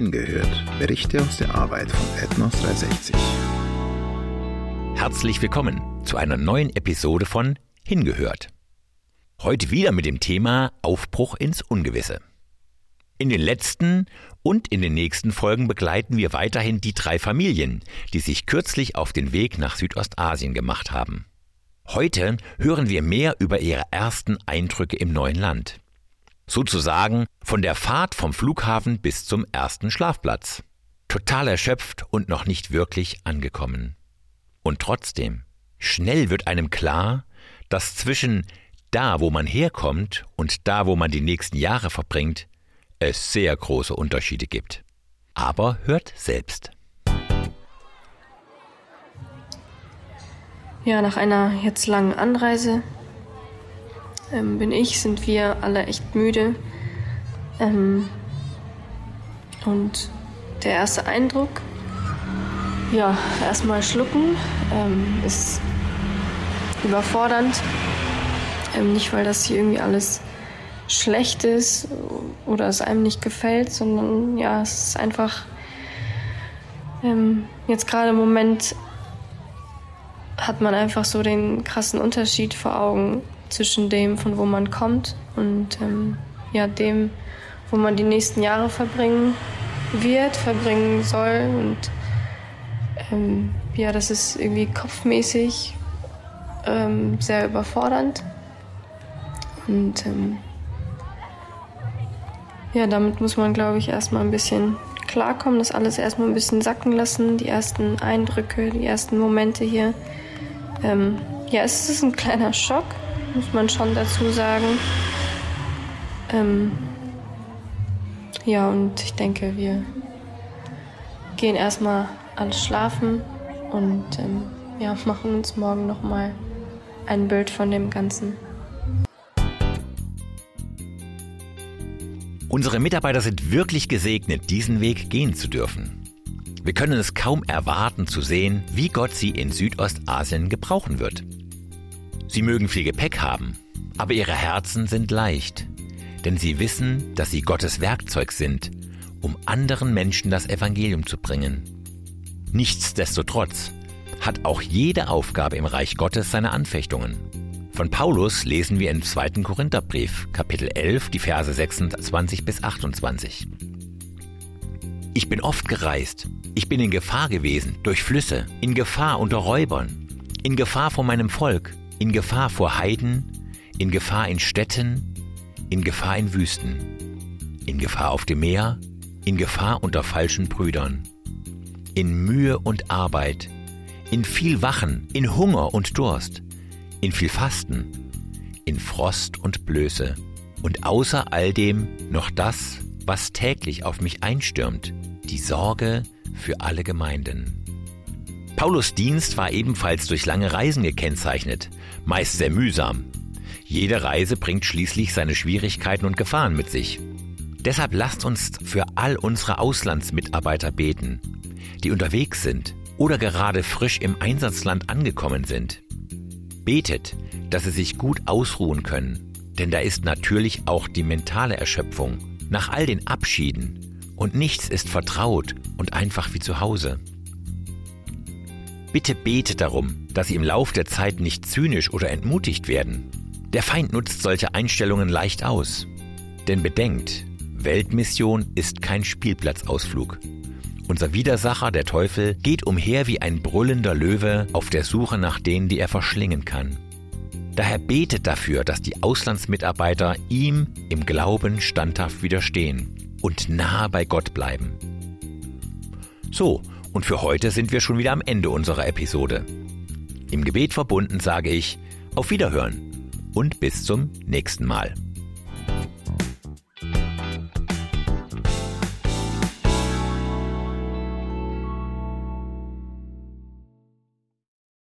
Hingehört. Berichte aus der Arbeit von Ethnos 360. Herzlich willkommen zu einer neuen Episode von Hingehört. Heute wieder mit dem Thema Aufbruch ins Ungewisse. In den letzten und in den nächsten Folgen begleiten wir weiterhin die drei Familien, die sich kürzlich auf den Weg nach Südostasien gemacht haben. Heute hören wir mehr über ihre ersten Eindrücke im neuen Land. Sozusagen von der Fahrt vom Flughafen bis zum ersten Schlafplatz. Total erschöpft und noch nicht wirklich angekommen. Und trotzdem, schnell wird einem klar, dass zwischen da, wo man herkommt und da, wo man die nächsten Jahre verbringt, es sehr große Unterschiede gibt. Aber hört selbst. Ja, nach einer jetzt langen Anreise ähm, bin ich, sind wir alle echt müde. Ähm, und der erste Eindruck, ja, erstmal schlucken, ähm, ist überfordernd. Ähm, nicht, weil das hier irgendwie alles schlecht ist oder es einem nicht gefällt, sondern ja, es ist einfach ähm, jetzt gerade im Moment hat man einfach so den krassen Unterschied vor Augen zwischen dem, von wo man kommt und ähm, ja, dem, wo man die nächsten Jahre verbringen wird, verbringen soll. Und ähm, ja, das ist irgendwie kopfmäßig ähm, sehr überfordernd. Und ähm, ja, damit muss man, glaube ich, erstmal ein bisschen klarkommen, das alles erstmal ein bisschen sacken lassen, die ersten Eindrücke, die ersten Momente hier. Ähm, ja, es ist ein kleiner Schock, muss man schon dazu sagen. Ähm, ja, und ich denke, wir gehen erstmal alles schlafen und ähm, ja, machen uns morgen nochmal ein Bild von dem Ganzen. Unsere Mitarbeiter sind wirklich gesegnet, diesen Weg gehen zu dürfen. Wir können es kaum erwarten zu sehen, wie Gott sie in Südostasien gebrauchen wird. Sie mögen viel Gepäck haben, aber ihre Herzen sind leicht, denn sie wissen, dass sie Gottes Werkzeug sind, um anderen Menschen das Evangelium zu bringen. Nichtsdestotrotz hat auch jede Aufgabe im Reich Gottes seine Anfechtungen. Von Paulus lesen wir im 2. Korintherbrief, Kapitel 11, die Verse 26 bis 28. Ich bin oft gereist, ich bin in Gefahr gewesen durch Flüsse, in Gefahr unter Räubern, in Gefahr vor meinem Volk, in Gefahr vor Heiden, in Gefahr in Städten, in Gefahr in Wüsten, in Gefahr auf dem Meer, in Gefahr unter falschen Brüdern, in Mühe und Arbeit, in viel Wachen, in Hunger und Durst, in viel Fasten, in Frost und Blöße und außer all dem noch das, was täglich auf mich einstürmt, die Sorge für alle Gemeinden. Paulus Dienst war ebenfalls durch lange Reisen gekennzeichnet, meist sehr mühsam. Jede Reise bringt schließlich seine Schwierigkeiten und Gefahren mit sich. Deshalb lasst uns für all unsere Auslandsmitarbeiter beten, die unterwegs sind oder gerade frisch im Einsatzland angekommen sind. Betet, dass sie sich gut ausruhen können, denn da ist natürlich auch die mentale Erschöpfung nach all den Abschieden und nichts ist vertraut und einfach wie zu Hause. Bitte betet darum, dass Sie im Lauf der Zeit nicht zynisch oder entmutigt werden. Der Feind nutzt solche Einstellungen leicht aus. Denn bedenkt, Weltmission ist kein Spielplatzausflug. Unser Widersacher, der Teufel, geht umher wie ein brüllender Löwe auf der Suche nach denen, die er verschlingen kann. Daher betet dafür, dass die Auslandsmitarbeiter ihm im Glauben standhaft widerstehen und nahe bei Gott bleiben. So, und für heute sind wir schon wieder am Ende unserer Episode. Im Gebet verbunden sage ich auf Wiederhören und bis zum nächsten Mal.